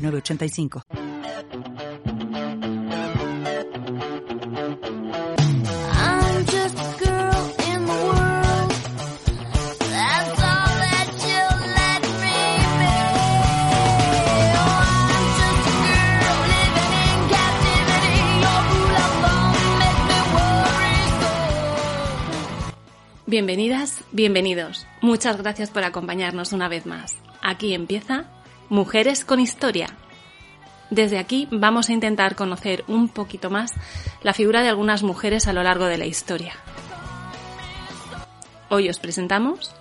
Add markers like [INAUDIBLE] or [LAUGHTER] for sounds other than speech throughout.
985. Bienvenidas, bienvenidos. Muchas gracias por acompañarnos una vez más. Aquí empieza Mujeres con Historia. Desde aquí vamos a intentar conocer un poquito más la figura de algunas mujeres a lo largo de la historia. Hoy os presentamos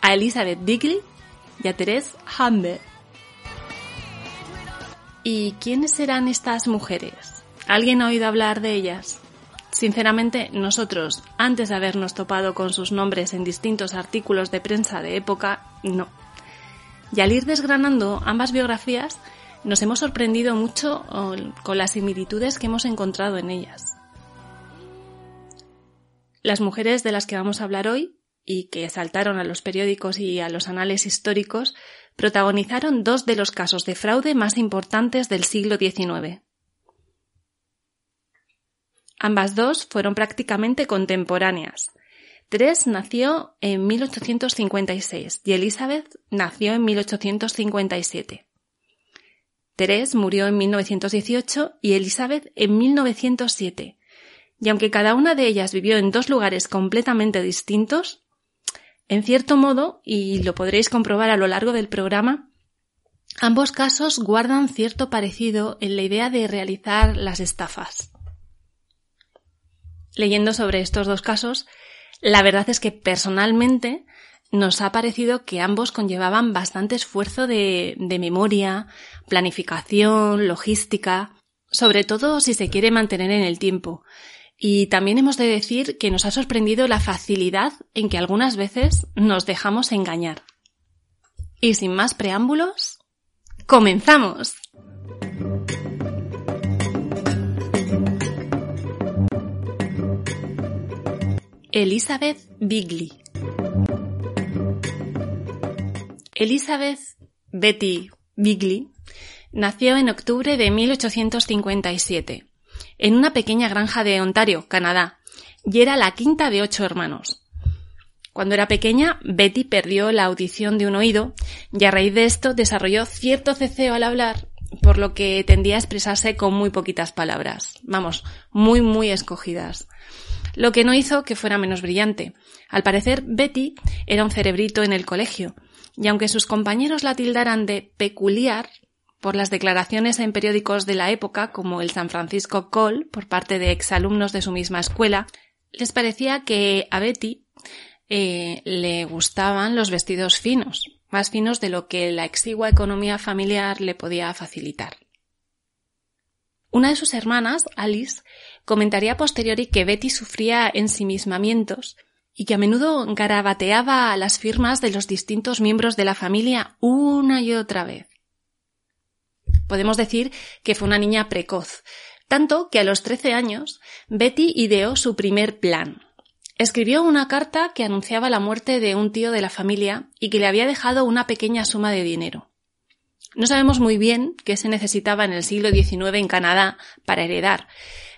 a Elizabeth Bigley y a Therese Humber. ¿Y quiénes serán estas mujeres? ¿Alguien ha oído hablar de ellas? Sinceramente, nosotros, antes de habernos topado con sus nombres en distintos artículos de prensa de época, no. Y al ir desgranando ambas biografías, nos hemos sorprendido mucho con las similitudes que hemos encontrado en ellas. Las mujeres de las que vamos a hablar hoy, y que saltaron a los periódicos y a los anales históricos, protagonizaron dos de los casos de fraude más importantes del siglo XIX. Ambas dos fueron prácticamente contemporáneas, Therese nació en 1856 y Elizabeth nació en 1857. Therese murió en 1918 y Elizabeth en 1907. Y aunque cada una de ellas vivió en dos lugares completamente distintos, en cierto modo, y lo podréis comprobar a lo largo del programa, ambos casos guardan cierto parecido en la idea de realizar las estafas. Leyendo sobre estos dos casos, la verdad es que personalmente nos ha parecido que ambos conllevaban bastante esfuerzo de, memoria, planificación, logística, sobre todo si se quiere mantener en el tiempo. Y también hemos de decir que nos ha sorprendido la facilidad en que algunas veces nos dejamos engañar. Y sin más preámbulos, ¡comenzamos! Elizabeth Bigley. Elizabeth Betty Bigley nació en octubre de 1857 en una pequeña granja de Ontario, Canadá, y era la quinta de ocho hermanos. Cuando era pequeña, Betty perdió la audición de un oído y a raíz de esto desarrolló cierto ceceo al hablar, por lo que tendía a expresarse con muy poquitas palabras, vamos, muy muy escogidas lo que no hizo que fuera menos brillante. Al parecer, Betty era un cerebrito en el colegio, y aunque sus compañeros la tildaran de peculiar, por las declaraciones en periódicos de la época, como el San Francisco Call, por parte de exalumnos de su misma escuela, les parecía que a Betty eh, le gustaban los vestidos finos, más finos de lo que la exigua economía familiar le podía facilitar. Una de sus hermanas, Alice, comentaría a posteriori que Betty sufría ensimismamientos y que a menudo garabateaba las firmas de los distintos miembros de la familia una y otra vez. Podemos decir que fue una niña precoz, tanto que a los trece años Betty ideó su primer plan. Escribió una carta que anunciaba la muerte de un tío de la familia y que le había dejado una pequeña suma de dinero. No sabemos muy bien qué se necesitaba en el siglo XIX en Canadá para heredar,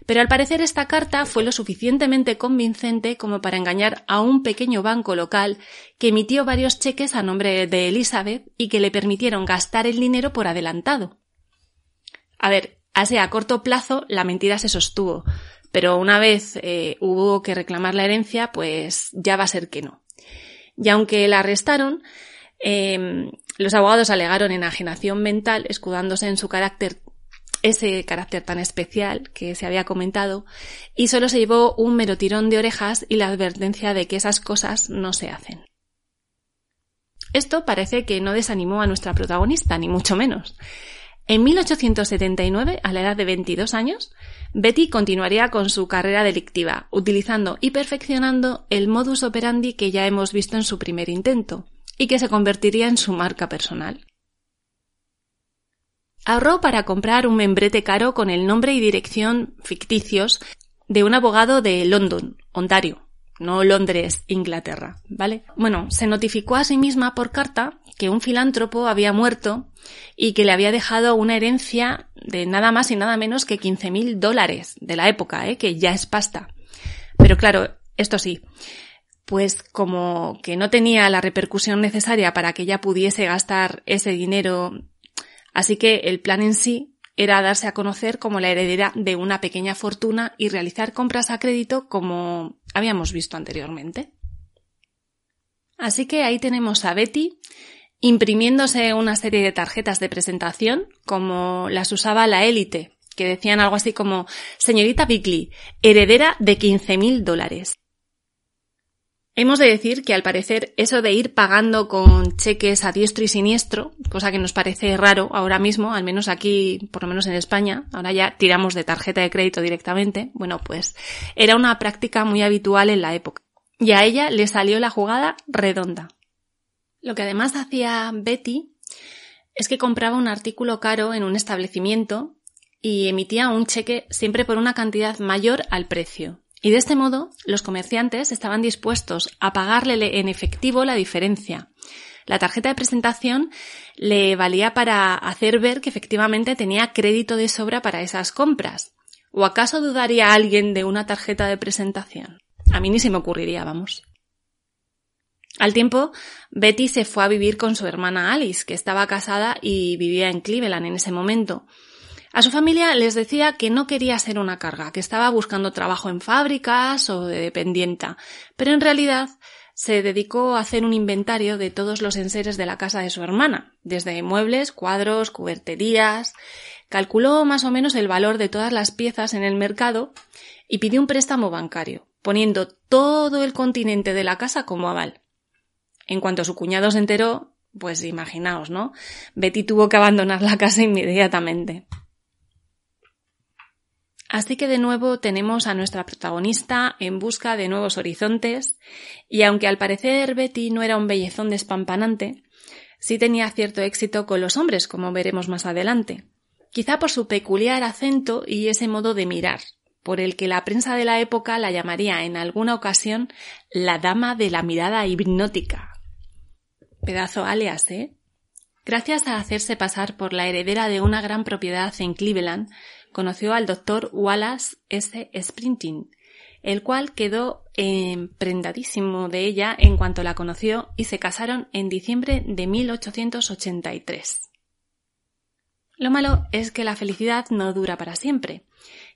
pero al parecer esta carta fue lo suficientemente convincente como para engañar a un pequeño banco local que emitió varios cheques a nombre de Elizabeth y que le permitieron gastar el dinero por adelantado. A ver, así a corto plazo la mentira se sostuvo, pero una vez eh, hubo que reclamar la herencia, pues ya va a ser que no. Y aunque la arrestaron, eh, los abogados alegaron enajenación mental, escudándose en su carácter ese carácter tan especial que se había comentado y solo se llevó un mero tirón de orejas y la advertencia de que esas cosas no se hacen. Esto parece que no desanimó a nuestra protagonista, ni mucho menos. En 1879, a la edad de 22 años, Betty continuaría con su carrera delictiva, utilizando y perfeccionando el modus operandi que ya hemos visto en su primer intento, y que se convertiría en su marca personal. Ahorró para comprar un membrete caro con el nombre y dirección ficticios de un abogado de London, Ontario, no Londres, Inglaterra, ¿vale? Bueno, se notificó a sí misma por carta que un filántropo había muerto y que le había dejado una herencia de nada más y nada menos que 15.000 dólares de la época, ¿eh? que ya es pasta. Pero claro, esto sí, pues como que no tenía la repercusión necesaria para que ella pudiese gastar ese dinero, así que el plan en sí era darse a conocer como la heredera de una pequeña fortuna y realizar compras a crédito como habíamos visto anteriormente. Así que ahí tenemos a Betty imprimiéndose una serie de tarjetas de presentación como las usaba la élite, que decían algo así como señorita Bickley, heredera de 15.000 dólares. Hemos de decir que al parecer eso de ir pagando con cheques a diestro y siniestro, cosa que nos parece raro ahora mismo, al menos aquí, por lo menos en España, ahora ya tiramos de tarjeta de crédito directamente, bueno, pues era una práctica muy habitual en la época. Y a ella le salió la jugada redonda. Lo que además hacía Betty es que compraba un artículo caro en un establecimiento y emitía un cheque siempre por una cantidad mayor al precio. Y de este modo, los comerciantes estaban dispuestos a pagarle en efectivo la diferencia. La tarjeta de presentación le valía para hacer ver que efectivamente tenía crédito de sobra para esas compras. ¿O acaso dudaría alguien de una tarjeta de presentación? A mí ni se me ocurriría, vamos. Al tiempo, Betty se fue a vivir con su hermana Alice, que estaba casada y vivía en Cleveland en ese momento. A su familia les decía que no quería ser una carga, que estaba buscando trabajo en fábricas o de dependienta, pero en realidad se dedicó a hacer un inventario de todos los enseres de la casa de su hermana, desde muebles, cuadros, cuberterías, calculó más o menos el valor de todas las piezas en el mercado y pidió un préstamo bancario, poniendo todo el continente de la casa como aval. En cuanto su cuñado se enteró, pues imaginaos, ¿no? Betty tuvo que abandonar la casa inmediatamente. Así que de nuevo tenemos a nuestra protagonista en busca de nuevos horizontes, y aunque al parecer Betty no era un bellezón despampanante, sí tenía cierto éxito con los hombres, como veremos más adelante. Quizá por su peculiar acento y ese modo de mirar, por el que la prensa de la época la llamaría en alguna ocasión la dama de la mirada hipnótica. Pedazo alias, ¿eh? Gracias a hacerse pasar por la heredera de una gran propiedad en Cleveland, conoció al doctor Wallace S. Sprinting, el cual quedó emprendadísimo de ella en cuanto la conoció y se casaron en diciembre de 1883. Lo malo es que la felicidad no dura para siempre,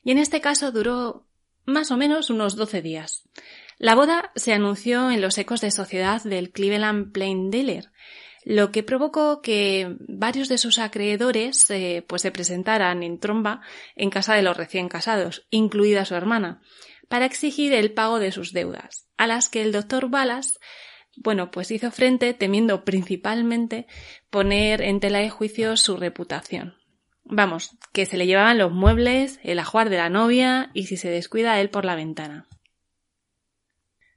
y en este caso duró más o menos unos doce días. La boda se anunció en los ecos de sociedad del Cleveland Plain Dealer, lo que provocó que varios de sus acreedores eh, pues se presentaran en tromba en casa de los recién casados, incluida su hermana, para exigir el pago de sus deudas, a las que el doctor Balas bueno, pues hizo frente temiendo principalmente poner en tela de juicio su reputación. Vamos, que se le llevaban los muebles, el ajuar de la novia y si se descuida él por la ventana.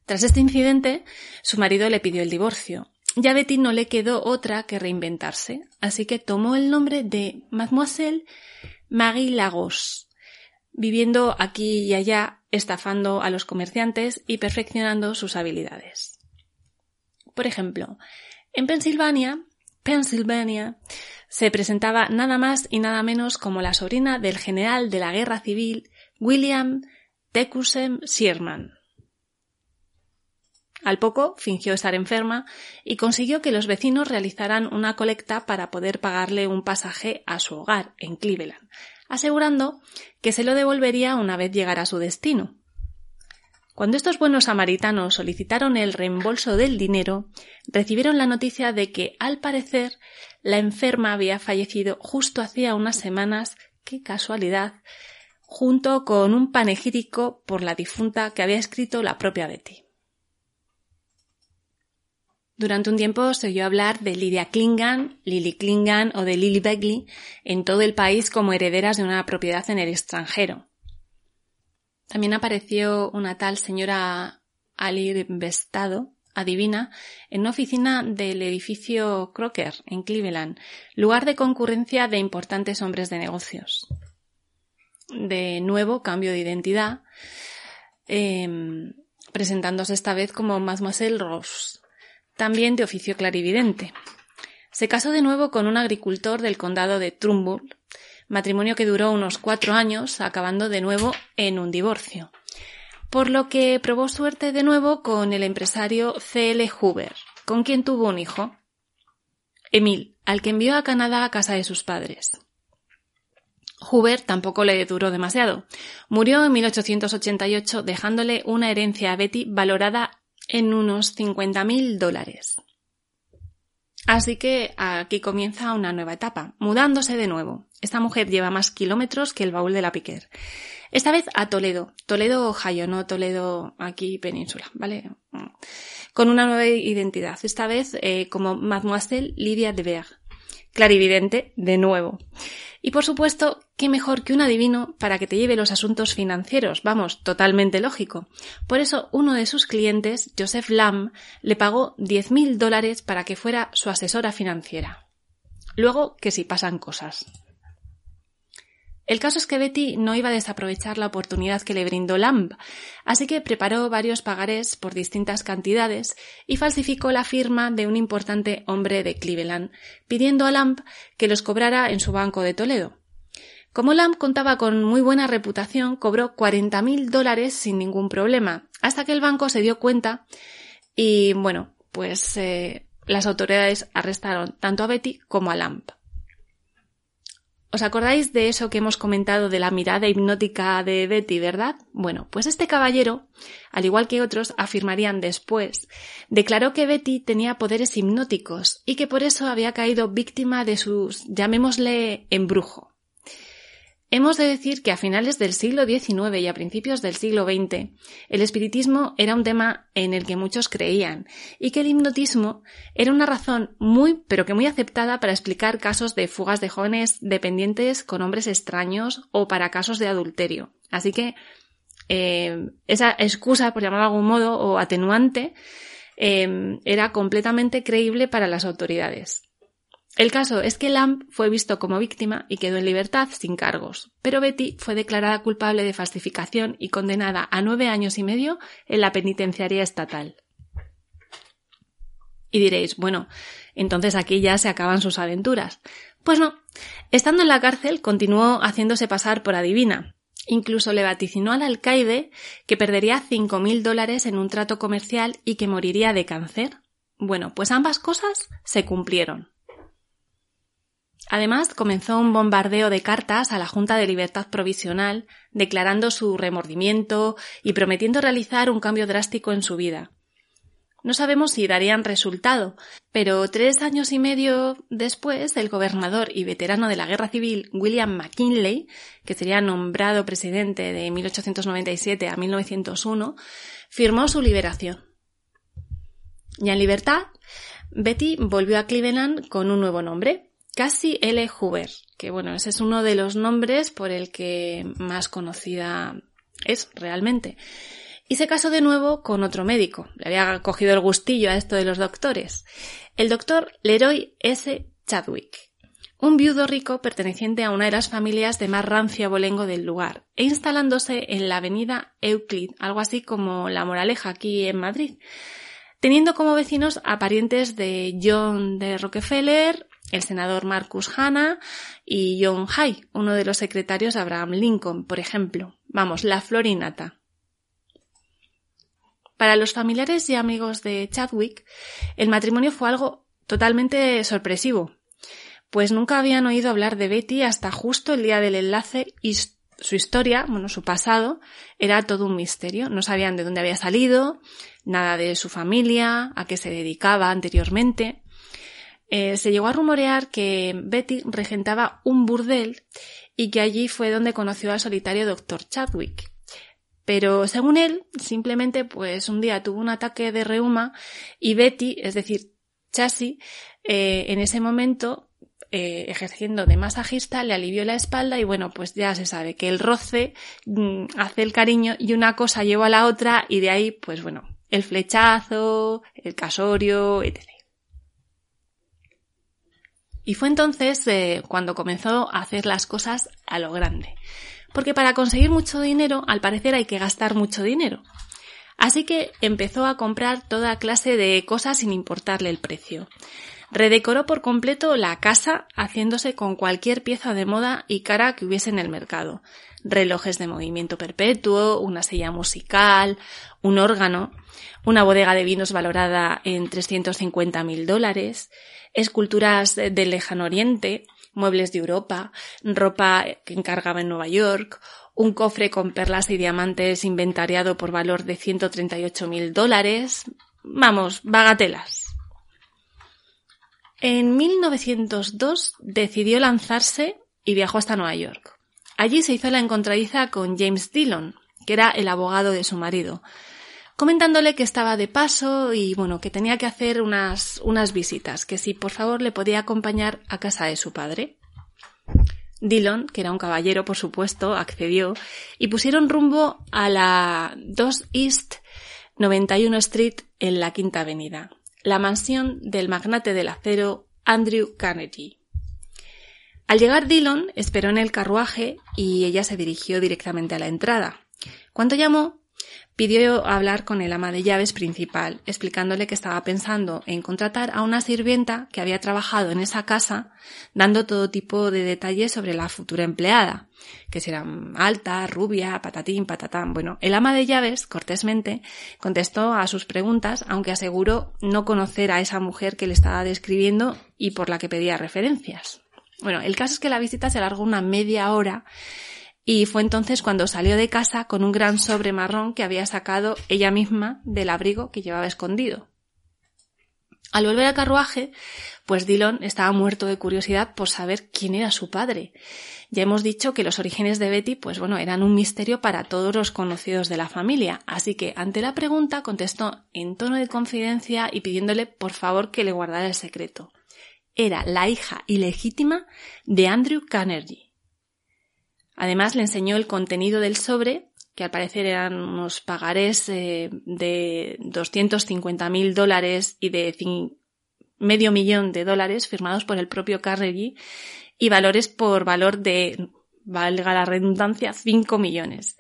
Tras este incidente, su marido le pidió el divorcio. Y a Betty no le quedó otra que reinventarse, así que tomó el nombre de Mademoiselle Marie Lagos, viviendo aquí y allá, estafando a los comerciantes y perfeccionando sus habilidades. Por ejemplo, en Pensilvania, Pennsylvania, se presentaba nada más y nada menos como la sobrina del general de la guerra civil William Tecumseh Sherman. Al poco fingió estar enferma y consiguió que los vecinos realizaran una colecta para poder pagarle un pasaje a su hogar en Cleveland, asegurando que se lo devolvería una vez llegara a su destino. Cuando estos buenos samaritanos solicitaron el reembolso del dinero, recibieron la noticia de que, al parecer, la enferma había fallecido justo hacía unas semanas, qué casualidad, junto con un panegírico por la difunta que había escrito la propia Betty. Durante un tiempo se oyó hablar de Lydia Klingan, Lily Klingan o de Lily Begley en todo el país como herederas de una propiedad en el extranjero. También apareció una tal señora Ali Vestado, adivina, en una oficina del edificio Crocker, en Cleveland, lugar de concurrencia de importantes hombres de negocios. De nuevo, cambio de identidad, em, presentándose esta vez como Mademoiselle Rose, también de oficio clarividente. Se casó de nuevo con un agricultor del condado de Trumbull, matrimonio que duró unos cuatro años, acabando de nuevo en un divorcio por lo que probó suerte de nuevo con el empresario C.L. Hoover, con quien tuvo un hijo, Emil, al que envió a Canadá a casa de sus padres. Hoover tampoco le duró demasiado. Murió en 1888 dejándole una herencia a Betty valorada en unos 50.000 dólares. Así que aquí comienza una nueva etapa, mudándose de nuevo. Esta mujer lleva más kilómetros que el baúl de la Piquer. Esta vez a Toledo. Toledo, Ohio, no Toledo aquí península, ¿vale? Con una nueva identidad. Esta vez eh, como Mademoiselle Lydia de Berg. Clarividente, de nuevo. Y por supuesto, qué mejor que un adivino para que te lleve los asuntos financieros. Vamos, totalmente lógico. Por eso, uno de sus clientes, Joseph Lamb, le pagó 10.000 dólares para que fuera su asesora financiera. Luego, que si pasan cosas. El caso es que Betty no iba a desaprovechar la oportunidad que le brindó Lamb, así que preparó varios pagarés por distintas cantidades y falsificó la firma de un importante hombre de Cleveland, pidiendo a Lamb que los cobrara en su banco de Toledo. Como Lamb contaba con muy buena reputación, cobró 40.000 dólares sin ningún problema, hasta que el banco se dio cuenta y, bueno, pues eh, las autoridades arrestaron tanto a Betty como a Lamb. ¿Os acordáis de eso que hemos comentado de la mirada hipnótica de Betty, verdad? Bueno, pues este caballero, al igual que otros afirmarían después, declaró que Betty tenía poderes hipnóticos y que por eso había caído víctima de sus, llamémosle, embrujo. Hemos de decir que a finales del siglo XIX y a principios del siglo XX, el espiritismo era un tema en el que muchos creían y que el hipnotismo era una razón muy, pero que muy aceptada para explicar casos de fugas de jóvenes dependientes con hombres extraños o para casos de adulterio. Así que eh, esa excusa, por llamarlo de algún modo, o atenuante, eh, era completamente creíble para las autoridades. El caso es que Lamb fue visto como víctima y quedó en libertad sin cargos, pero Betty fue declarada culpable de falsificación y condenada a nueve años y medio en la penitenciaría estatal. Y diréis, bueno, entonces aquí ya se acaban sus aventuras. Pues no, estando en la cárcel continuó haciéndose pasar por adivina. Incluso le vaticinó al alcaide que perdería cinco mil dólares en un trato comercial y que moriría de cáncer. Bueno, pues ambas cosas se cumplieron. Además, comenzó un bombardeo de cartas a la Junta de Libertad Provisional, declarando su remordimiento y prometiendo realizar un cambio drástico en su vida. No sabemos si darían resultado, pero tres años y medio después, el gobernador y veterano de la Guerra Civil, William McKinley, que sería nombrado presidente de 1897 a 1901, firmó su liberación. Ya en libertad, Betty volvió a Cleveland con un nuevo nombre, Cassie L. Hoover, que bueno, ese es uno de los nombres por el que más conocida es realmente. Y se casó de nuevo con otro médico. Le había cogido el gustillo a esto de los doctores. El doctor Leroy S. Chadwick. Un viudo rico perteneciente a una de las familias de más rancio abolengo del lugar, e instalándose en la avenida Euclid, algo así como La Moraleja aquí en Madrid, teniendo como vecinos a parientes de John de Rockefeller, el senador Marcus Hanna y John Hay, uno de los secretarios de Abraham Lincoln, por ejemplo. Vamos, la florinata. Para los familiares y amigos de Chadwick, el matrimonio fue algo totalmente sorpresivo, pues nunca habían oído hablar de Betty hasta justo el día del enlace y su historia, bueno, su pasado, era todo un misterio. No sabían de dónde había salido, nada de su familia, a qué se dedicaba anteriormente. Eh, se llegó a rumorear que Betty regentaba un burdel y que allí fue donde conoció al solitario Dr. Chadwick. Pero según él, simplemente pues un día tuvo un ataque de reuma y Betty, es decir, Chassis, eh, en ese momento, eh, ejerciendo de masajista, le alivió la espalda y bueno, pues ya se sabe que el roce mm, hace el cariño y una cosa lleva a la otra y de ahí, pues bueno, el flechazo, el casorio, etc. Y fue entonces eh, cuando comenzó a hacer las cosas a lo grande. Porque para conseguir mucho dinero, al parecer hay que gastar mucho dinero. Así que empezó a comprar toda clase de cosas sin importarle el precio. Redecoró por completo la casa haciéndose con cualquier pieza de moda y cara que hubiese en el mercado. Relojes de movimiento perpetuo, una silla musical, un órgano, una bodega de vinos valorada en 350 mil dólares, esculturas del lejano oriente, muebles de Europa, ropa que encargaba en Nueva York, un cofre con perlas y diamantes inventariado por valor de 138 mil dólares. Vamos, bagatelas. En 1902 decidió lanzarse y viajó hasta Nueva York. Allí se hizo la encontradiza con James Dillon, que era el abogado de su marido, comentándole que estaba de paso y bueno, que tenía que hacer unas, unas visitas, que si por favor le podía acompañar a casa de su padre. Dillon, que era un caballero por supuesto, accedió y pusieron rumbo a la 2 East 91 Street en la Quinta Avenida, la mansión del magnate del acero Andrew Carnegie. Al llegar Dillon esperó en el carruaje y ella se dirigió directamente a la entrada. Cuando llamó, pidió hablar con el ama de llaves principal, explicándole que estaba pensando en contratar a una sirvienta que había trabajado en esa casa, dando todo tipo de detalles sobre la futura empleada, que será alta, rubia, patatín, patatán. Bueno, el ama de llaves, cortésmente, contestó a sus preguntas, aunque aseguró no conocer a esa mujer que le estaba describiendo y por la que pedía referencias. Bueno, el caso es que la visita se alargó una media hora y fue entonces cuando salió de casa con un gran sobre marrón que había sacado ella misma del abrigo que llevaba escondido. Al volver al carruaje, pues Dillon estaba muerto de curiosidad por saber quién era su padre. Ya hemos dicho que los orígenes de Betty, pues bueno, eran un misterio para todos los conocidos de la familia, así que ante la pregunta contestó en tono de confidencia y pidiéndole por favor que le guardara el secreto. Era la hija ilegítima de Andrew Carnegie, Además le enseñó el contenido del sobre, que al parecer eran unos pagarés eh, de 250 mil dólares y de medio millón de dólares firmados por el propio Carnegie y valores por valor de, valga la redundancia, 5 millones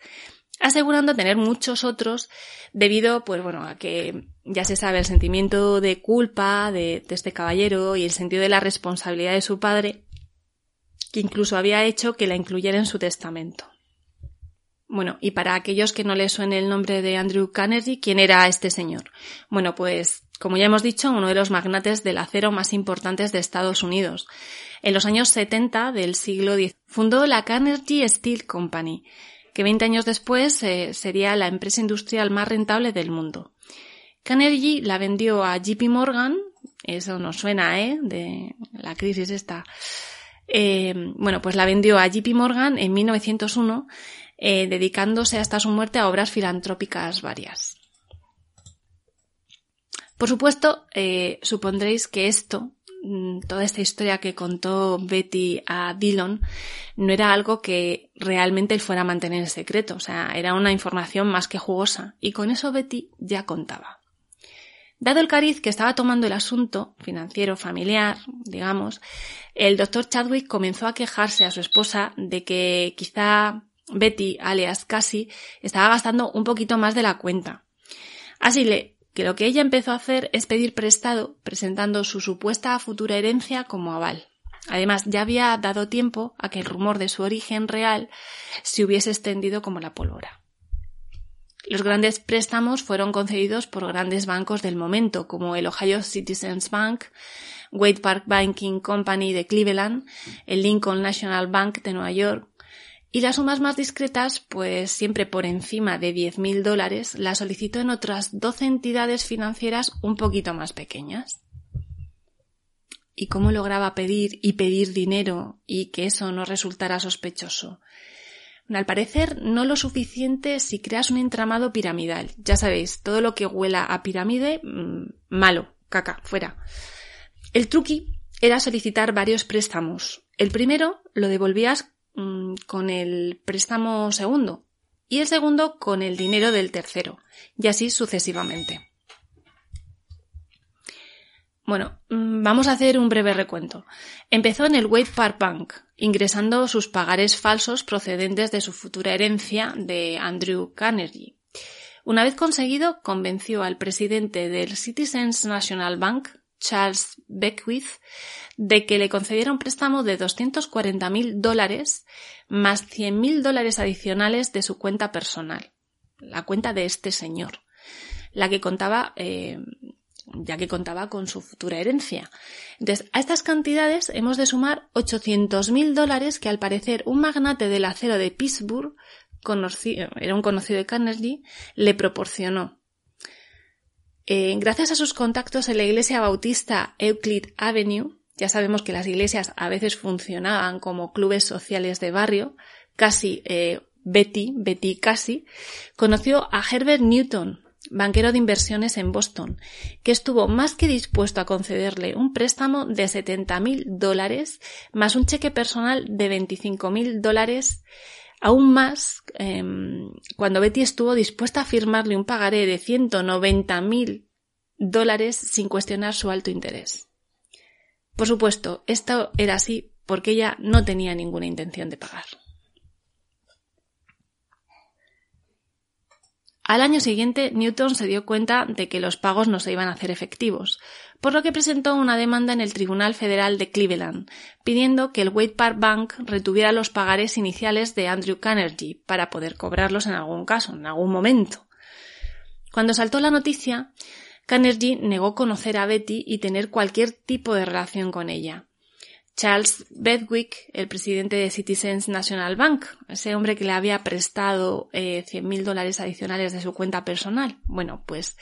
asegurando tener muchos otros debido, pues bueno, a que ya se sabe el sentimiento de culpa de, de, este caballero y el sentido de la responsabilidad de su padre que incluso había hecho que la incluyera en su testamento. Bueno, y para aquellos que no le suene el nombre de Andrew Carnegie, ¿quién era este señor? Bueno, pues, como ya hemos dicho, uno de los magnates del acero más importantes de Estados Unidos. En los años 70 del siglo X fundó la Carnegie Steel Company, que 20 años después eh, sería la empresa industrial más rentable del mundo. Carnegie la vendió a JP Morgan, eso nos suena, ¿eh? De la crisis esta eh, bueno, pues la vendió a JP Morgan en 1901, eh, dedicándose hasta su muerte a obras filantrópicas varias. Por supuesto, eh, supondréis que esto, mm, toda esta historia que contó Betty a Dillon, no era algo que realmente él fuera a mantener en secreto, o sea, era una información más que jugosa, y con eso Betty ya contaba. Dado el cariz que estaba tomando el asunto, financiero, familiar, digamos, el doctor Chadwick comenzó a quejarse a su esposa de que quizá Betty, alias Cassie, estaba gastando un poquito más de la cuenta. Así le, que lo que ella empezó a hacer es pedir prestado, presentando su supuesta futura herencia como aval. Además, ya había dado tiempo a que el rumor de su origen real se hubiese extendido como la pólvora. Los grandes préstamos fueron concedidos por grandes bancos del momento, como el Ohio Citizens Bank, Wade Park Banking Company de Cleveland, el Lincoln National Bank de Nueva York, y las sumas más discretas, pues siempre por encima de 10.000 dólares, las solicitó en otras 12 entidades financieras un poquito más pequeñas. ¿Y cómo lograba pedir y pedir dinero y que eso no resultara sospechoso? Al parecer, no lo suficiente si creas un entramado piramidal. Ya sabéis, todo lo que huela a pirámide, mm, malo, caca, fuera. El truqui era solicitar varios préstamos. El primero lo devolvías mm, con el préstamo segundo y el segundo con el dinero del tercero, y así sucesivamente. Bueno, mm, vamos a hacer un breve recuento. Empezó en el Wade Park Bank, ingresando sus pagares falsos procedentes de su futura herencia de Andrew Carnegie. Una vez conseguido, convenció al presidente del Citizens National Bank, Charles Beckwith, de que le concediera un préstamo de 240.000 dólares más 100.000 dólares adicionales de su cuenta personal, la cuenta de este señor, la que contaba eh, ya que contaba con su futura herencia. Entonces, a estas cantidades hemos de sumar 800.000 dólares que al parecer un magnate del acero de Pittsburgh, era un conocido de Carnegie, le proporcionó. Eh, gracias a sus contactos en la iglesia bautista Euclid Avenue, ya sabemos que las iglesias a veces funcionaban como clubes sociales de barrio, casi eh, Betty, Betty casi, conoció a Herbert Newton, banquero de inversiones en Boston, que estuvo más que dispuesto a concederle un préstamo de 70.000 dólares más un cheque personal de 25.000 dólares, aún más em, cuando Betty estuvo dispuesta a firmarle un pagaré de 190.000 dólares sin cuestionar su alto interés. Por supuesto, esto era así porque ella no tenía ninguna intención de pagar. Al año siguiente, Newton se dio cuenta de que los pagos no se iban a hacer efectivos, por lo que presentó una demanda en el Tribunal Federal de Cleveland, pidiendo que el Wade Park Bank retuviera los pagares iniciales de Andrew Carnegie para poder cobrarlos en algún caso, en algún momento. Cuando saltó la noticia, Carnegie negó conocer a Betty y tener cualquier tipo de relación con ella. Charles Bedwick, el presidente de Citizens National Bank, ese hombre que le había prestado eh, 100.000 dólares adicionales de su cuenta personal. Bueno, pues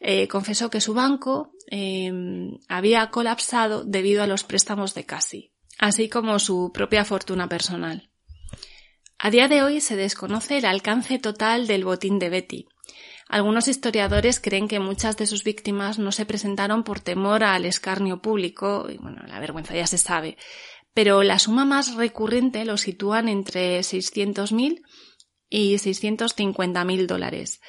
eh, confesó que su banco em, había colapsado debido a los préstamos de Cassie, así como su propia fortuna personal. A día de hoy se desconoce el alcance total del botín de Betty, algunos historiadores creen que muchas de sus víctimas no se presentaron por temor al escarnio público, y bueno, la vergüenza ya se sabe, pero la suma más recurrente lo sitúan entre 600.000 y 650.000 dólares.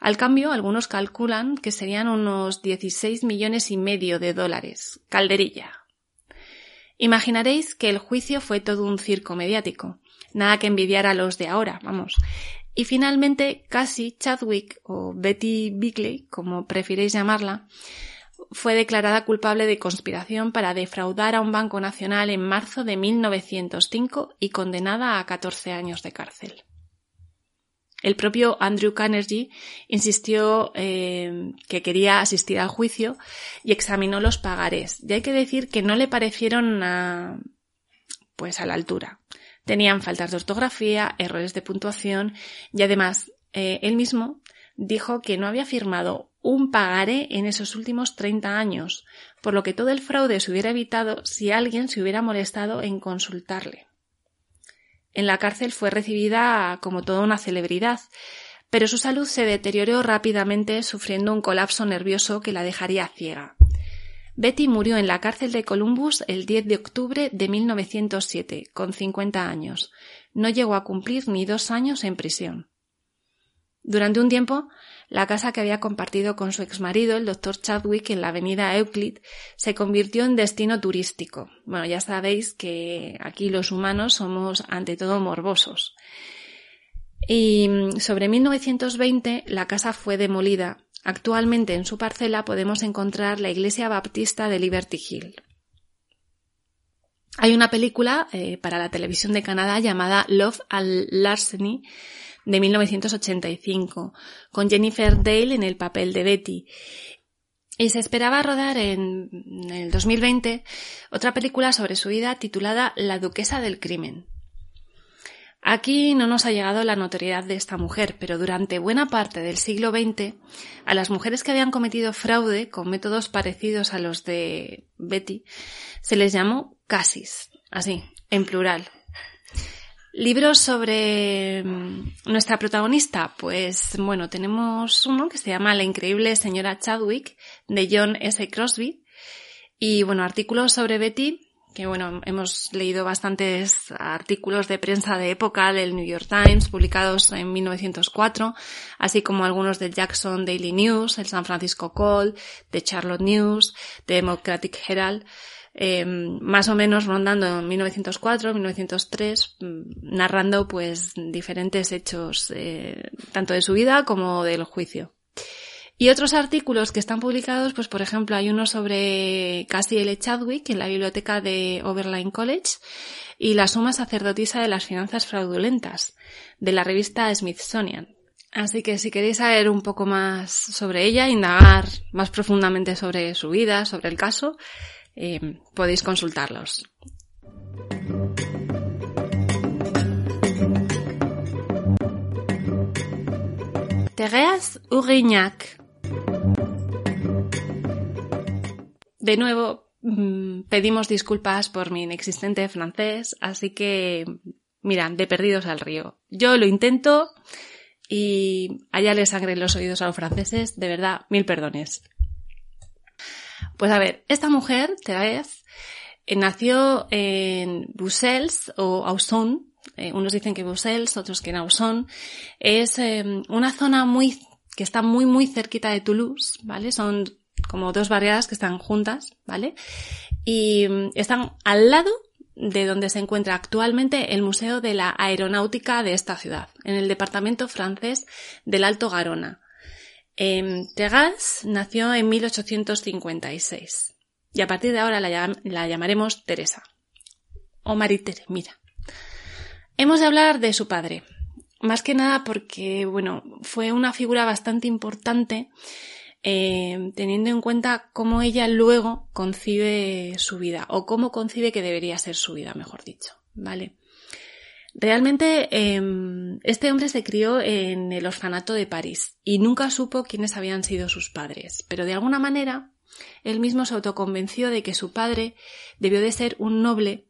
Al cambio, algunos calculan que serían unos 16 millones y medio de dólares. Calderilla. Imaginaréis que el juicio fue todo un circo mediático. Nada que envidiar a los de ahora, vamos. Y finalmente, Cassie Chadwick o Betty Bigley, como prefiréis llamarla, fue declarada culpable de conspiración para defraudar a un banco nacional en marzo de 1905 y condenada a 14 años de cárcel. El propio Andrew Carnegie insistió eh, que quería asistir al juicio y examinó los pagarés. Y hay que decir que no le parecieron pues a la altura. Tenían faltas de ortografía, errores de puntuación y además eh, él mismo dijo que no había firmado un pagaré en esos últimos 30 años, por lo que todo el fraude se hubiera evitado si alguien se hubiera molestado en consultarle. En la cárcel fue recibida como toda una celebridad, pero su salud se deterioró rápidamente sufriendo un colapso nervioso que la dejaría ciega. Betty murió en la cárcel de Columbus el 10 de octubre de 1907, con 50 años. No llegó a cumplir ni dos años en prisión. Durante un tiempo, la casa que había compartido con su exmarido, el doctor Chadwick, en la avenida Euclid, se convirtió en destino turístico. Bueno, ya sabéis que aquí los humanos somos ante todo morbosos. Y sobre 1920 la casa fue demolida Actualmente en su parcela podemos encontrar la iglesia baptista de Liberty Hill. Hay una película eh, para la televisión de Canadá llamada Love and Larceny de 1985, con Jennifer Dale en el papel de Betty. Y se esperaba rodar en el 2020 otra película sobre su vida titulada La Duquesa del Crimen. Aquí no nos ha llegado la notoriedad de esta mujer, pero durante buena parte del siglo XX, a las mujeres que habían cometido fraude con métodos parecidos a los de Betty, se les llamó casis, así, en plural. Libros sobre mm, nuestra protagonista, pues bueno, tenemos uno que se llama La increíble señora Chadwick, de John S. Crosby, Y bueno, artículos sobre Betty, que bueno, hemos leído bastantes artículos de prensa de época del New York Times publicados en 1904, así como algunos del Jackson Daily News, el San Francisco Call, de Charlotte News, de Democratic Herald, eh, más o menos rondando en 1904, 1903, mm, narrando pues diferentes hechos, eh, tanto de su vida como del juicio. Y otros artículos que están publicados, pues por ejemplo hay uno sobre Cassie L. Chadwick en la biblioteca de Oberlin College y la suma sacerdotisa de las finanzas fraudulentas de la revista Smithsonian. Así que si queréis saber un poco más sobre ella, indagar más profundamente sobre su vida, sobre el caso, eh, podéis consultarlos. De nuevo, mm, pedimos disculpas por mi inexistente francés, así que, mira, de perdidos al río. Yo lo intento y allá le sangre los oídos a los franceses, de verdad, mil perdones. Pues a ver, esta mujer, Thérèse, eh, nació en Bruxelles o Ausson, eh, unos dicen que Bruxelles, otros que en Ausson, es eh, una zona muy que está muy muy cerquita de Toulouse, ¿vale? Son como dos barriadas que están juntas, ¿vale? Y mm, están al lado de donde se encuentra actualmente el Museo de la Aeronáutica de esta ciudad, en el departamento francés del Alto Garona. Eh, nació en 1856 y a partir de ahora la, la llamaremos Teresa o Maritere, mira. Hemos de hablar de su padre, más que nada porque, bueno, fue una figura bastante importante eh, teniendo en cuenta cómo ella luego concibe su vida o cómo concibe que debería ser su vida, mejor dicho, ¿vale? Realmente em, este hombre se crió en el orfanato de París y nunca supo quiénes habían sido sus padres, pero de alguna manera él mismo se autoconvenció de que su padre debió de ser un noble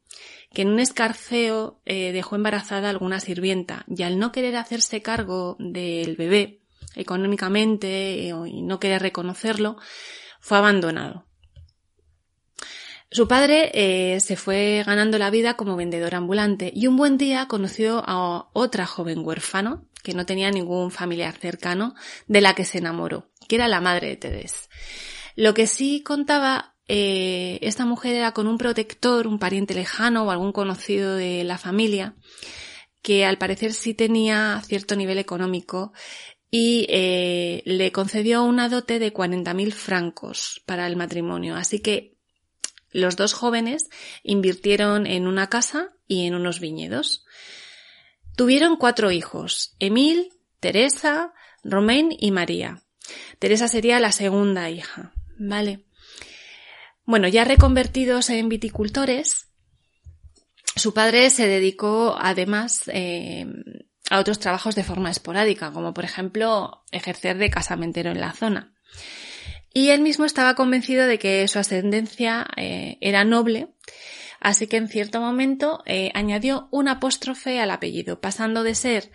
que en un escarceo eh, dejó embarazada a alguna sirvienta y al no querer hacerse cargo del bebé económicamente eh, y no quería reconocerlo, fue abandonado. Su padre eh, se fue ganando la vida como vendedor ambulante y un buen día conoció a otra joven huérfano que no tenía ningún familiar cercano de la que se enamoró, que era la madre de Tedes. Lo que sí contaba eh, esta mujer era con un protector, un pariente lejano o algún conocido de la familia, que al parecer sí tenía cierto nivel económico y eh, le concedió una dote de 40.000 francos para el matrimonio. Así que los dos jóvenes invirtieron en una casa y en unos viñedos. Tuvieron cuatro hijos, Emil, Teresa, Romain y María. Teresa sería la segunda hija, ¿vale? Bueno, ya reconvertidos en viticultores, su padre se dedicó además eh, a otros trabajos de forma esporádica, como por ejemplo ejercer de casamentero en la zona. Y él mismo estaba convencido de que su ascendencia eh, era noble, así que en cierto momento eh, añadió un apóstrofe al apellido, pasando de ser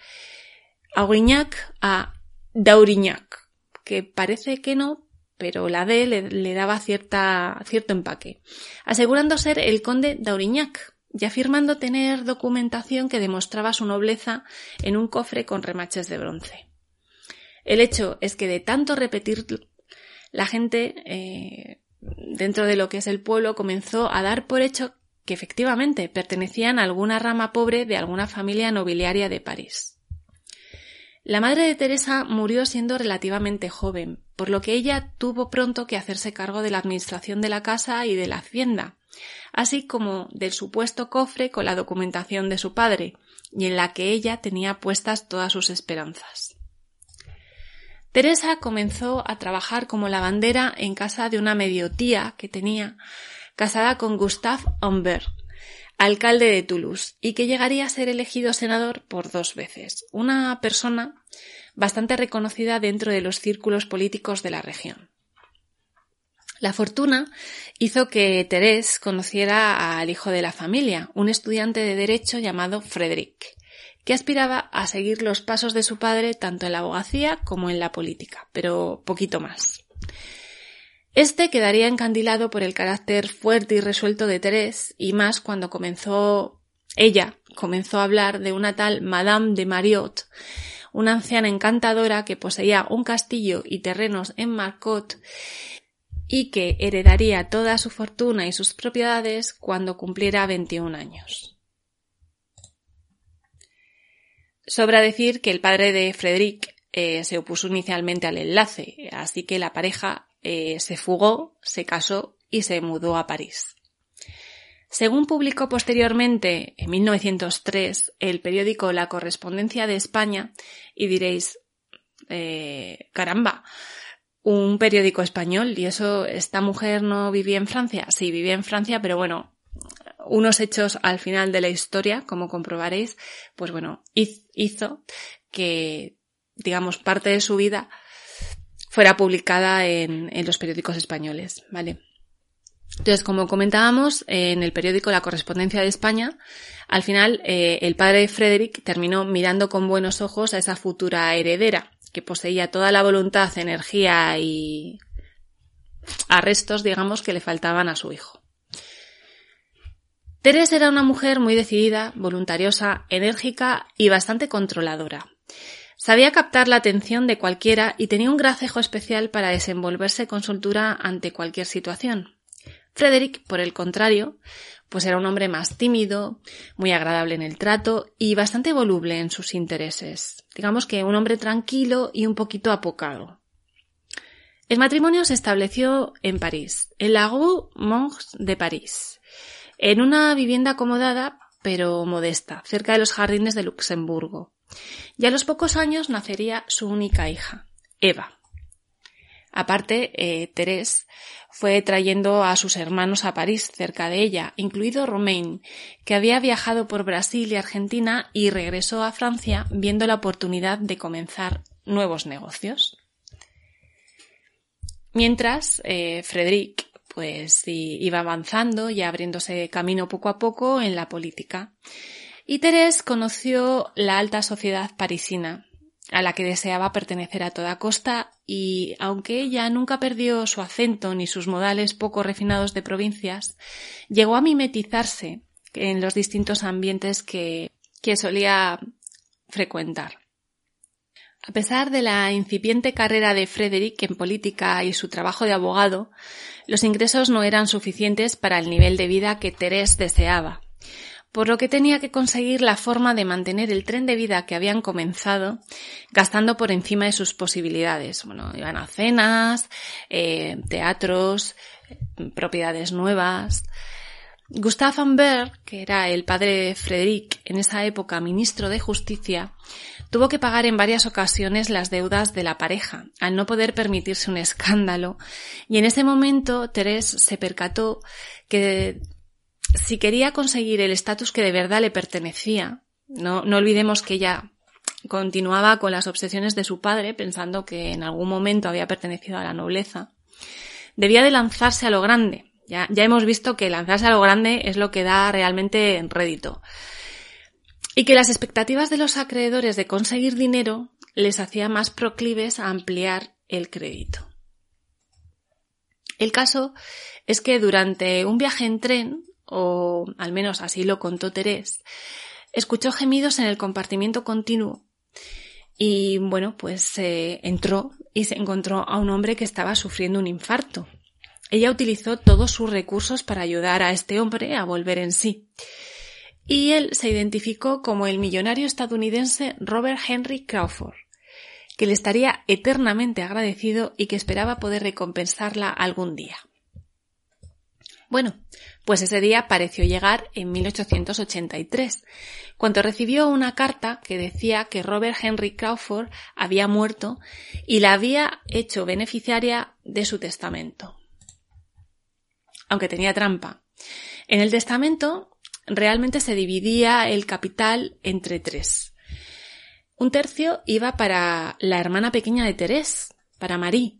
Aurignac a Daurignac, que parece que no, pero la D le, le daba cierta, cierto empaque, asegurando ser el conde d'Aurignac, y afirmando tener documentación que demostraba su nobleza en un cofre con remaches de bronce. El hecho es que de tanto repetir la gente eh, dentro de lo que es el pueblo comenzó a dar por hecho que efectivamente pertenecían a alguna rama pobre de alguna familia nobiliaria de París. La madre de Teresa murió siendo relativamente joven, por lo que ella tuvo pronto que hacerse cargo de la administración de la casa y de la hacienda, así como del supuesto cofre con la documentación de su padre, y en la que ella tenía puestas todas sus esperanzas. Teresa comenzó a trabajar como lavandera en casa de una mediotía que tenía, casada con Gustave Humbert, alcalde de Toulouse, y que llegaría a ser elegido senador por dos veces, una persona bastante reconocida dentro de los círculos políticos de la región. La fortuna hizo que Thérèse conociera al hijo de la familia, un estudiante de derecho llamado Frédéric, que aspiraba a seguir los pasos de su padre tanto en la abogacía como en la política, pero poquito más. Este quedaría encandilado por el carácter fuerte y resuelto de Terés, y más cuando comenzó ella comenzó a hablar de una tal Madame de Mariot, una anciana encantadora que poseía un castillo y terrenos en Marcotte y que heredaría toda su fortuna y sus propiedades cuando cumpliera 21 años. Sobra decir que el padre de Frederick eh, se opuso inicialmente al enlace, así que la pareja eh, se fugó, se casó y se mudó a París. Según publicó posteriormente, en 1903, el periódico La Correspondencia de España, y diréis, eh, caramba, un periódico español, y eso, esta mujer no vivía en Francia. Sí, vivía en Francia, pero bueno, unos hechos al final de la historia, como comprobaréis, pues bueno, hizo que, digamos, parte de su vida fuera publicada en, los periódicos españoles, ¿vale? Entonces, como comentábamos, en el periódico La Correspondencia de España, al final eh, el padre de Frederick terminó mirando con buenos ojos a esa futura heredera, que poseía toda la voluntad, energía y arrestos, digamos, que le faltaban a su hijo. Teresa era una mujer muy decidida, voluntariosa, enérgica y bastante controladora. Sabía captar la atención de cualquiera y tenía un gracejo especial para desenvolverse con soltura ante cualquier situación. Frederick, por el contrario, pues era un hombre más tímido, muy agradable en el trato y bastante voluble en sus intereses. Digamos que un hombre tranquilo y un poquito apocado. El matrimonio se estableció en París, en la Rue Monge de París, en una vivienda acomodada pero modesta, cerca de los jardines de Luxemburgo. Y a los pocos años nacería su única hija, Eva. Aparte, eh, Thérèse fue trayendo a sus hermanos a París, cerca de ella, incluido Romain, que había viajado por Brasil y Argentina y regresó a Francia viendo la oportunidad de comenzar nuevos negocios. Mientras, eh, Frédéric pues iba avanzando y abriéndose camino poco a poco en la política. Y Thérèse conoció la alta sociedad parisina, a la que deseaba pertenecer a toda costa y, aunque ella nunca perdió su acento ni sus modales poco refinados de provincias, llegó a mimetizarse en los distintos ambientes que, que solía frecuentar. A pesar de la incipiente carrera de Frederick en política y su trabajo de abogado, los ingresos no eran suficientes para el nivel de vida que Terés deseaba por lo que tenía que conseguir la forma de mantener el tren de vida que habían comenzado, gastando por encima de sus posibilidades. Bueno, iban a cenas, eh, teatros, propiedades nuevas. Gustave Ambert, que era el padre de Frédéric, en esa época ministro de Justicia, tuvo que pagar en varias ocasiones las deudas de la pareja, al no poder permitirse un escándalo, y en ese momento Thérèse se percató que si quería conseguir el estatus que de verdad le pertenecía, no, no olvidemos que ella continuaba con las obsesiones de su padre, pensando que en algún momento había pertenecido a la nobleza, debía de lanzarse a lo grande. Ya, ya hemos visto que lanzarse a lo grande es lo que da realmente rédito. Y que las expectativas de los acreedores de conseguir dinero les hacía más proclives a ampliar el crédito. El caso es que durante un viaje en tren, o al menos así lo contó Terés, escuchó gemidos en el compartimiento continuo y bueno, pues eh, entró y se encontró a un hombre que estaba sufriendo un infarto. Ella utilizó todos sus recursos para ayudar a este hombre a volver en sí. Y él se identificó como el millonario estadounidense Robert Henry Crawford, que le estaría eternamente agradecido y que esperaba poder recompensarla algún día. Bueno, pues ese día pareció llegar en 1883, cuando recibió una carta que decía que Robert Henry Crawford había muerto y la había hecho beneficiaria de su testamento. Aunque tenía trampa. En el testamento realmente se dividía el capital entre tres. Un tercio iba para la hermana pequeña de Terés, para Marie,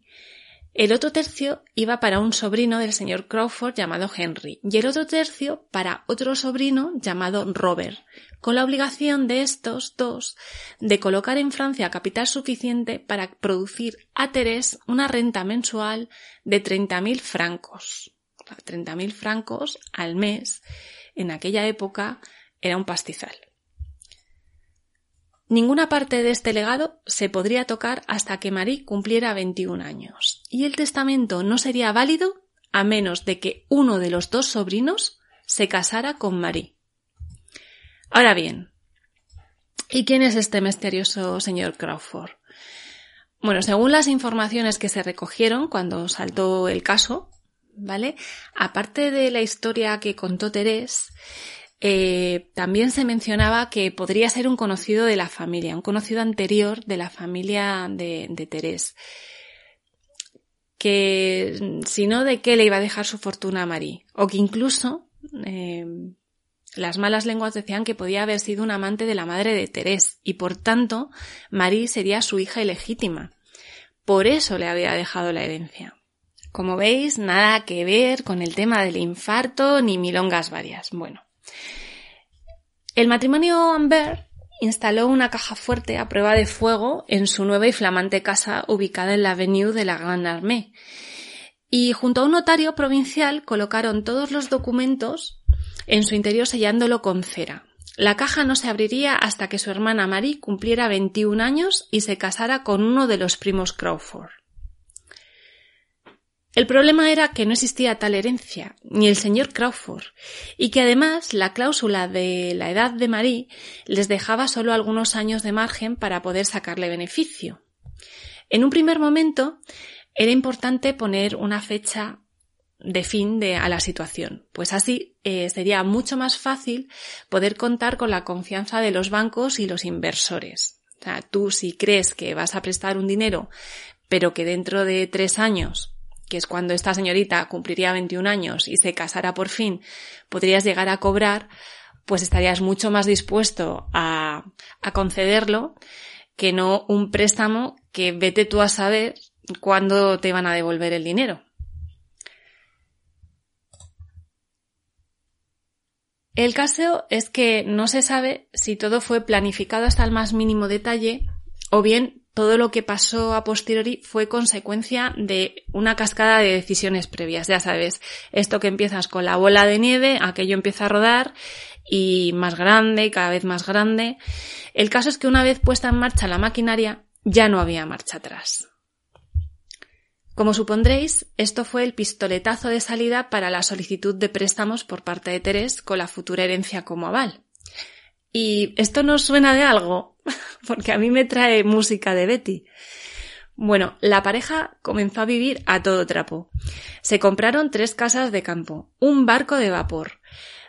el otro tercio iba para un sobrino del señor Crawford llamado Henry y el otro tercio para otro sobrino llamado Robert, con la obligación de estos dos de colocar en Francia capital suficiente para producir a Terés una renta mensual de 30.000 francos. 30.000 francos al mes en aquella época era un pastizal. Ninguna parte de este legado se podría tocar hasta que Marie cumpliera 21 años, y el testamento no sería válido a menos de que uno de los dos sobrinos se casara con Marie. Ahora bien, ¿y quién es este misterioso señor Crawford? Bueno, según las informaciones que se recogieron cuando saltó el caso, ¿vale? Aparte de la historia que contó Terés, eh, también se mencionaba que podría ser un conocido de la familia, un conocido anterior de la familia de, de. Que si no, ¿de qué le iba a dejar su fortuna a Marie? O que incluso eh, las malas lenguas decían que podía haber sido un amante de la madre de Terés y por tanto Marie sería su hija ilegítima. Por eso le había dejado la herencia. Como veis, nada que ver con el tema del infarto ni milongas varias. Bueno. El matrimonio Amber instaló una caja fuerte a prueba de fuego en su nueva y flamante casa ubicada en la Avenue de la Grande Armée. Y junto a un notario provincial colocaron todos los documentos en su interior sellándolo con cera. La caja no se abriría hasta que su hermana Marie cumpliera 21 años y se casara con uno de los primos Crawford. El problema era que no existía tal herencia, ni el señor Crawford, y que además la cláusula de la edad de Marie les dejaba solo algunos años de margen para poder sacarle beneficio. En un primer momento era importante poner una fecha de fin de, a la situación, pues así eh, sería mucho más fácil poder contar con la confianza de los bancos y los inversores. O sea, tú si crees que vas a prestar un dinero, pero que dentro de tres años que es cuando esta señorita cumpliría 21 años y se casara por fin, podrías llegar a cobrar, pues estarías mucho más dispuesto a, a concederlo que no un préstamo que vete tú a saber cuándo te van a devolver el dinero. El caso es que no se sabe si todo fue planificado hasta el más mínimo detalle o bien todo lo que pasó a posteriori fue consecuencia de una cascada de decisiones previas. Ya sabes, esto que empiezas con la bola de nieve, aquello empieza a rodar y más grande, cada vez más grande. El caso es que una vez puesta en marcha la maquinaria, ya no había marcha atrás. Como supondréis, esto fue el pistoletazo de salida para la solicitud de préstamos por parte de Terés con la futura herencia como aval. ¿Y esto nos suena de algo? [LAUGHS] Porque a mí me trae música de Betty. Bueno, la pareja comenzó a vivir a todo trapo. Se compraron tres casas de campo, un barco de vapor,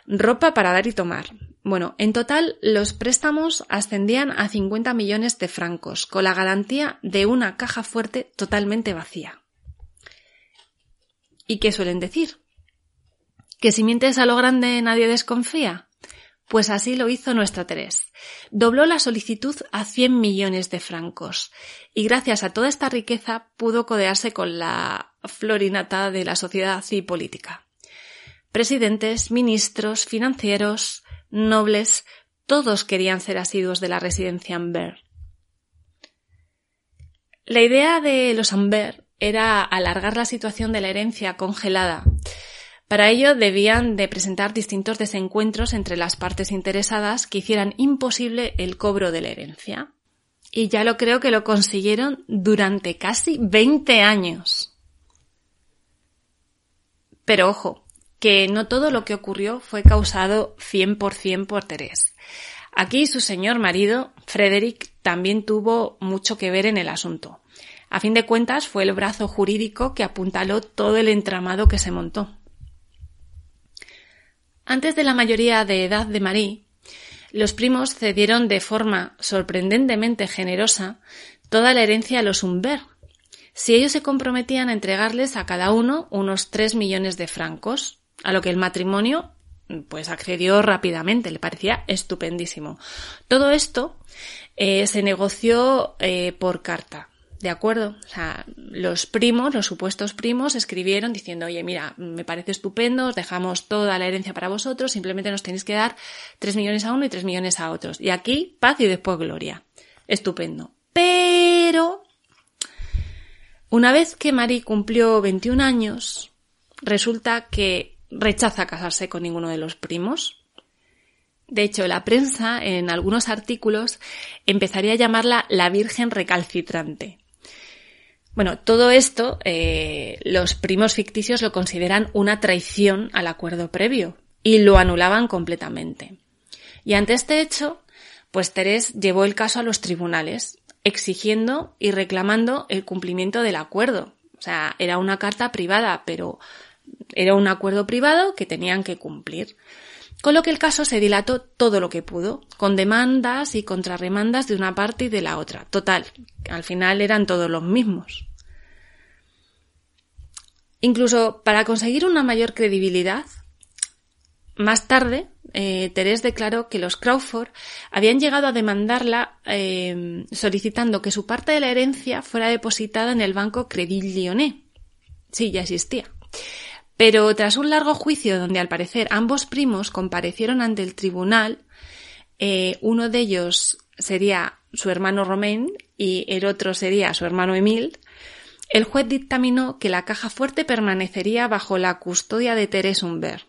ropa para dar y tomar. Bueno, en total los préstamos ascendían a 50 millones de francos, con la garantía de una caja fuerte totalmente vacía. ¿Y qué suelen decir? ¿Que si mientes a lo grande nadie desconfía? Pues así lo hizo nuestra Terés. Dobló la solicitud a 100 millones de francos y gracias a toda esta riqueza pudo codearse con la florinata de la sociedad y política. Presidentes, ministros, financieros, nobles, todos querían ser asiduos de la residencia Amber. La idea de los Amber era alargar la situación de la herencia congelada para ello debían de presentar distintos desencuentros entre las partes interesadas que hicieran imposible el cobro de la herencia. Y ya lo creo que lo consiguieron durante casi 20 años. Pero ojo, que no todo lo que ocurrió fue causado 100% por Terés. Aquí su señor marido, Frederick, también tuvo mucho que ver en el asunto. A fin de cuentas, fue el brazo jurídico que apuntaló todo el entramado que se montó. Antes de la mayoría de edad de Marie, los primos cedieron de forma sorprendentemente generosa toda la herencia a los Humbert, si ellos se comprometían a entregarles a cada uno unos tres millones de francos, a lo que el matrimonio pues accedió rápidamente, le parecía estupendísimo. Todo esto eh, se negoció eh, por carta, ¿De acuerdo? O sea, los primos, los supuestos primos, escribieron diciendo, oye, mira, me parece estupendo, os dejamos toda la herencia para vosotros, simplemente nos tenéis que dar tres millones a uno y tres millones a otros. Y aquí, paz y después gloria. Estupendo. Pero, una vez que Marie cumplió 21 años, resulta que rechaza casarse con ninguno de los primos. De hecho, la prensa, en algunos artículos, empezaría a llamarla la Virgen recalcitrante. Bueno, todo esto eh, los primos ficticios lo consideran una traición al acuerdo previo y lo anulaban completamente. Y ante este hecho, pues Terés llevó el caso a los tribunales, exigiendo y reclamando el cumplimiento del acuerdo. O sea, era una carta privada, pero era un acuerdo privado que tenían que cumplir. Con lo que el caso se dilató todo lo que pudo, con demandas y contrarremandas de una parte y de la otra. Total, al final eran todos los mismos. Incluso para conseguir una mayor credibilidad, más tarde, eh, Terés declaró que los Crawford habían llegado a demandarla eh, solicitando que su parte de la herencia fuera depositada en el banco Credit Lyonnais. Sí, ya existía. Pero tras un largo juicio donde al parecer ambos primos comparecieron ante el tribunal, eh, uno de ellos sería su hermano Romain y el otro sería su hermano Emil, el juez dictaminó que la caja fuerte permanecería bajo la custodia de Thérèse Humbert.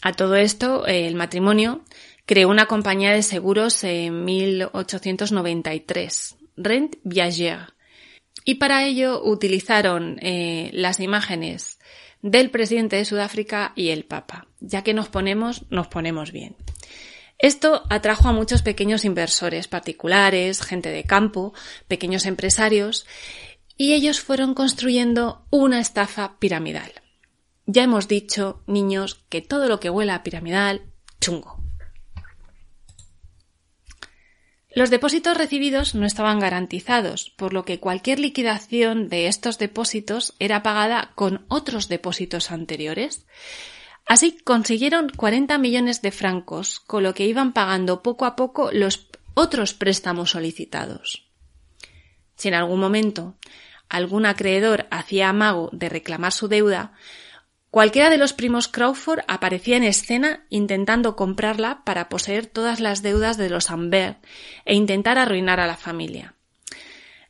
A todo esto, el matrimonio creó una compañía de seguros en 1893, Rent Viager, y para ello utilizaron eh, las imágenes del presidente de Sudáfrica y el Papa. Ya que nos ponemos, nos ponemos bien. Esto atrajo a muchos pequeños inversores particulares, gente de campo, pequeños empresarios, y ellos fueron construyendo una estafa piramidal. Ya hemos dicho, niños, que todo lo que huela a piramidal, chungo. Los depósitos recibidos no estaban garantizados, por lo que cualquier liquidación de estos depósitos era pagada con otros depósitos anteriores. Así consiguieron 40 millones de francos, con lo que iban pagando poco a poco los otros préstamos solicitados. Si en algún momento algún acreedor hacía amago de reclamar su deuda, Cualquiera de los primos Crawford aparecía en escena intentando comprarla para poseer todas las deudas de los Ambert e intentar arruinar a la familia.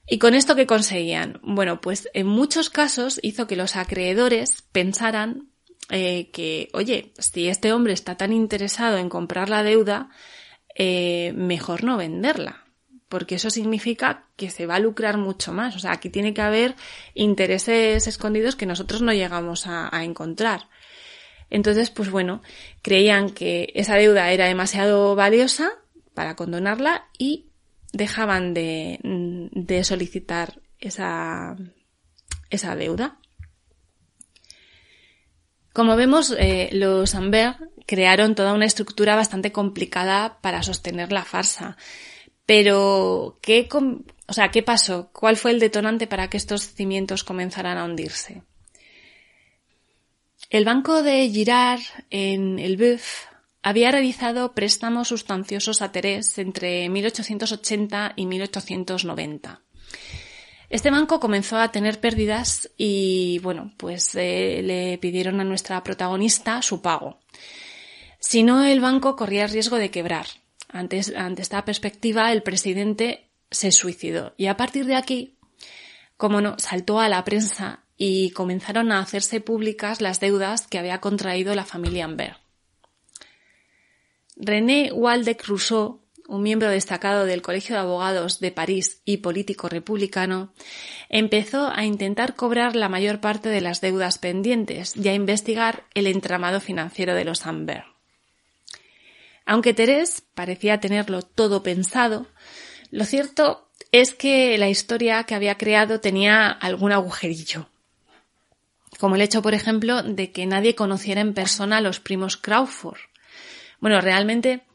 ¿Y con esto qué conseguían? Bueno, pues en muchos casos hizo que los acreedores pensaran eh, que, oye, si este hombre está tan interesado en comprar la deuda, eh, mejor no venderla porque eso significa que se va a lucrar mucho más. O sea, aquí tiene que haber intereses escondidos que nosotros no llegamos a, encontrar. Entonces, pues bueno, creían que esa deuda era demasiado valiosa para condonarla y dejaban de, de solicitar esa, esa deuda. Como vemos, eh, los Amber crearon toda una estructura bastante complicada para sostener la farsa. Pero, ¿qué, o sea, ¿qué pasó? ¿Cuál fue el detonante para que estos cimientos comenzaran a hundirse? El banco de Girard en el Boeuf había realizado préstamos sustanciosos a Terés entre 1880 y 1890. Este banco comenzó a tener pérdidas y, bueno, pues eh, le pidieron a nuestra protagonista su pago. Si no, el banco corría el riesgo de quebrar. Ante, esta perspectiva, el presidente se suicidó. Y a partir de aquí, como no, saltó a la prensa y comenzaron a hacerse públicas las deudas que había contraído la familia Amber. René Waldeck Rousseau, un miembro destacado del Colegio de Abogados de París y político republicano, empezó a intentar cobrar la mayor parte de las deudas pendientes y a investigar el entramado financiero de los Amber. Aunque Terés parecía tenerlo todo pensado, lo cierto es que la historia que había creado tenía algún agujerillo. Como el hecho, por ejemplo, de que nadie conociera en persona a los primos Crawford. Bueno, realmente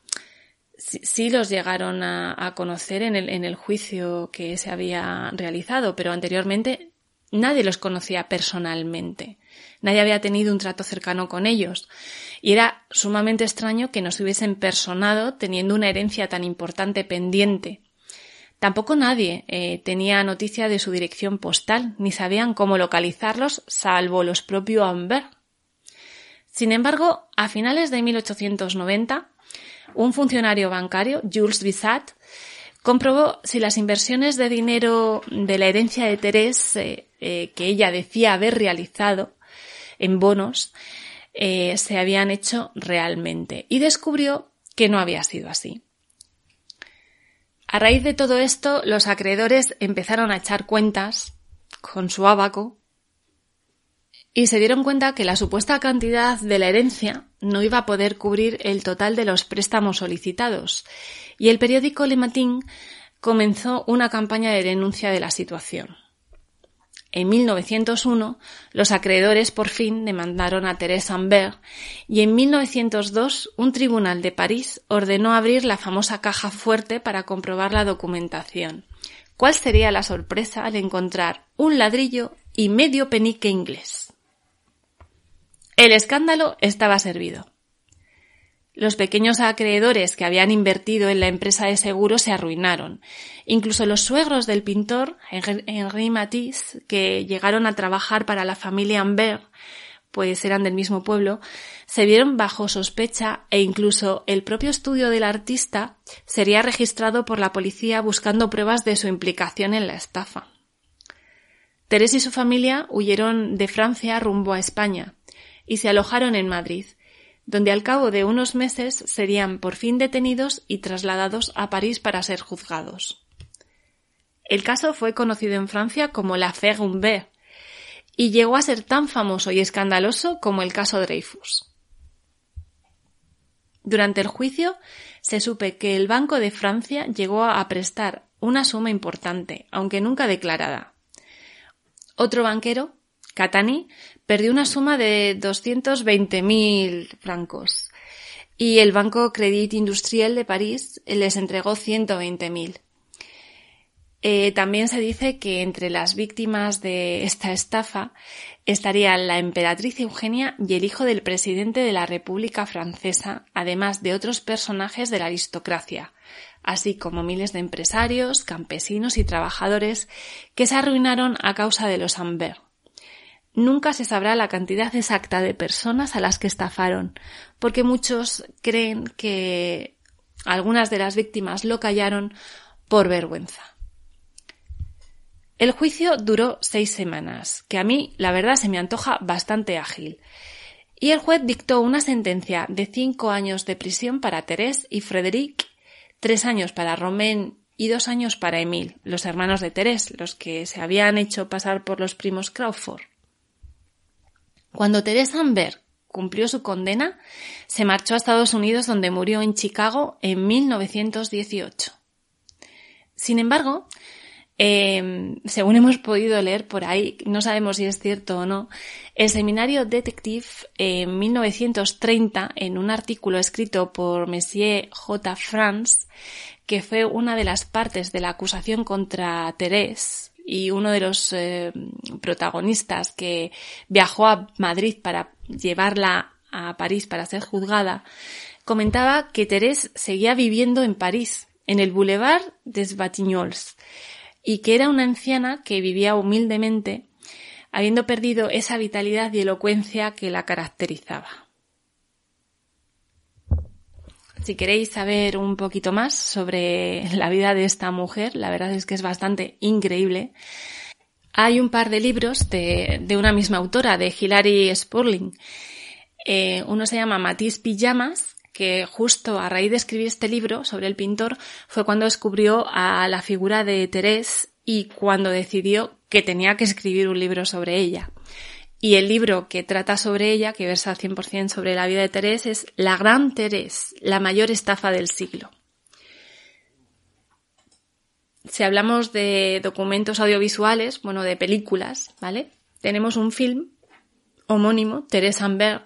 sí, los llegaron a, conocer en el, en el juicio que se había realizado, pero anteriormente nadie los conocía personalmente. Nadie había tenido un trato cercano con ellos. Y era sumamente extraño que no se hubiesen personado teniendo una herencia tan importante pendiente. Tampoco nadie eh, tenía noticia de su dirección postal, ni sabían cómo localizarlos, salvo los propios Amber. Sin embargo, a finales de 1890, un funcionario bancario, Jules Bissat, comprobó si las inversiones de dinero de la herencia de Teresa eh, eh, que ella decía haber realizado en bonos eh, se habían hecho realmente y descubrió que no había sido así. A raíz de todo esto, los acreedores empezaron a echar cuentas con su abaco y se dieron cuenta que la supuesta cantidad de la herencia no iba a poder cubrir el total de los préstamos solicitados y el periódico Le Matin comenzó una campaña de denuncia de la situación. En 1901, los acreedores por fin demandaron a Thérèse Ambert y en 1902 un tribunal de París ordenó abrir la famosa caja fuerte para comprobar la documentación. ¿Cuál sería la sorpresa al encontrar un ladrillo y medio penique inglés? El escándalo estaba servido. Los pequeños acreedores que habían invertido en la empresa de seguros se arruinaron. Incluso los suegros del pintor, Henri Matisse, que llegaron a trabajar para la familia Ambert, pues eran del mismo pueblo, se vieron bajo sospecha e incluso el propio estudio del artista sería registrado por la policía buscando pruebas de su implicación en la estafa. Teresa y su familia huyeron de Francia rumbo a España y se alojaron en Madrid, donde al cabo de unos meses serían por fin detenidos y trasladados a París para ser juzgados. El caso fue conocido en Francia como la Affaire Humbert y llegó a ser tan famoso y escandaloso como el caso Dreyfus. Durante el juicio se supe que el Banco de Francia llegó a prestar una suma importante, aunque nunca declarada. Otro banquero, Catani, perdió una suma de 220.000 francos y el Banco Crédit Industriel de París les entregó 120.000. Eh, también se dice que entre las víctimas de esta estafa estarían la emperatriz Eugenia y el hijo del presidente de la República Francesa, además de otros personajes de la aristocracia, así como miles de empresarios, campesinos y trabajadores que se arruinaron a causa de los Amber. Nunca se sabrá la cantidad exacta de personas a las que estafaron, porque muchos creen que algunas de las víctimas lo callaron por vergüenza. El juicio duró seis semanas, que a mí la verdad se me antoja bastante ágil. Y el juez dictó una sentencia de cinco años de prisión para Thérèse y Frédéric, tres años para Romain y dos años para Emile, los hermanos de Thérèse, los que se habían hecho pasar por los primos Crawford. Cuando Teresa Amber cumplió su condena, se marchó a Estados Unidos donde murió en Chicago en 1918. Sin embargo, em, según hemos podido leer por ahí, no sabemos si es cierto o no, el seminario Detective en 1930, en un artículo escrito por Monsieur J. France, que fue una de las partes de la acusación contra Thérèse, y uno de los eh, protagonistas que viajó a Madrid para llevarla a París para ser juzgada, comentaba que Thérèse seguía viviendo en París, en el Boulevard des Batignolles, y que era una anciana que vivía humildemente, habiendo perdido esa vitalidad y elocuencia que la caracterizaba. Si queréis saber un poquito más sobre la vida de esta mujer, la verdad es que es bastante increíble. Hay un par de libros de, una misma autora, de Hilary Spurling. Eh, uno se llama Matisse Pijamas, que justo a raíz de escribir este libro sobre el pintor fue cuando descubrió a la figura de Thérèse y cuando decidió que tenía que escribir un libro sobre ella. Y el libro que trata sobre ella, que versa 100% sobre la vida de Teresa, es La Gran Teresa, la mayor estafa del siglo. Si hablamos de documentos audiovisuales, bueno, de películas, ¿vale? Tenemos un film homónimo, Teresa Amber,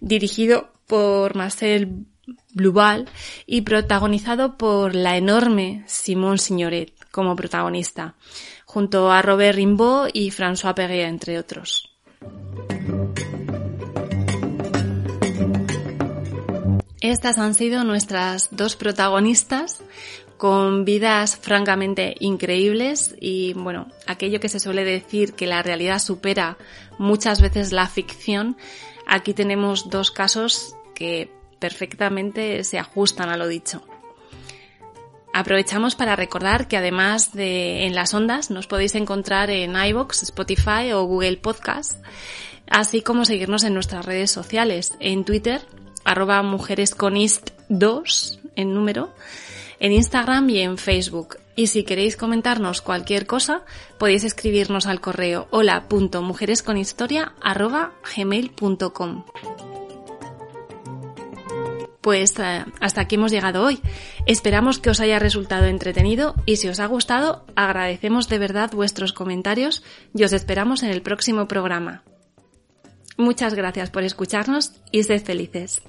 dirigido por Marcel Blubal y protagonizado por la enorme Simone Signoret como protagonista, junto a Robert Rimbaud y François Perrier, entre otros. Estas han sido nuestras dos protagonistas con vidas francamente increíbles y bueno, aquello que se suele decir que la realidad supera muchas veces la ficción, aquí tenemos dos casos que perfectamente se ajustan a lo dicho. Aprovechamos para recordar que además de en las ondas nos podéis encontrar en iBox, Spotify o Google Podcast, así como seguirnos en nuestras redes sociales, en Twitter, arroba mujeresconist2 en número, en Instagram y en Facebook. Y si queréis comentarnos cualquier cosa, podéis escribirnos al correo hola.mujeresconhistoria.gmail.com Pues eh, hasta aquí hemos llegado hoy. Esperamos que os haya resultado entretenido y si os ha gustado, agradecemos de verdad vuestros comentarios y os esperamos en el próximo programa. Muchas gracias por escucharnos y sed felices.